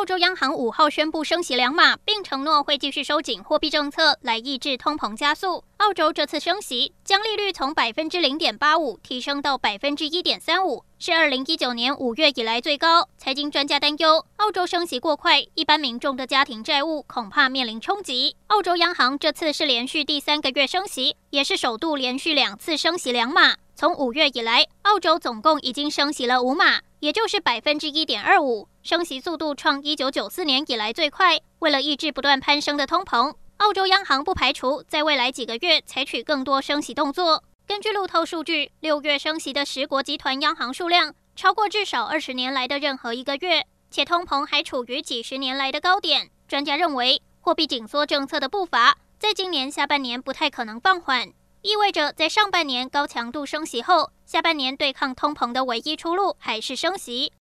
澳洲央行五号宣布升息两码，并承诺会继续收紧货币政策来抑制通膨加速。澳洲这次升息将利率从百分之零点八五提升到百分之一点三五，是二零一九年五月以来最高。财经专家担忧，澳洲升息过快，一般民众的家庭债务恐怕面临冲击。澳洲央行这次是连续第三个月升息，也是首度连续两次升息两码。从五月以来，澳洲总共已经升息了五码，也就是百分之一点二五，升息速度创一九九四年以来最快。为了抑制不断攀升的通膨，澳洲央行不排除在未来几个月采取更多升息动作。根据路透数据，六月升息的十国集团央行数量超过至少二十年来的任何一个月，且通膨还处于几十年来的高点。专家认为，货币紧缩政策的步伐在今年下半年不太可能放缓。意味着，在上半年高强度升息后，下半年对抗通膨的唯一出路还是升息。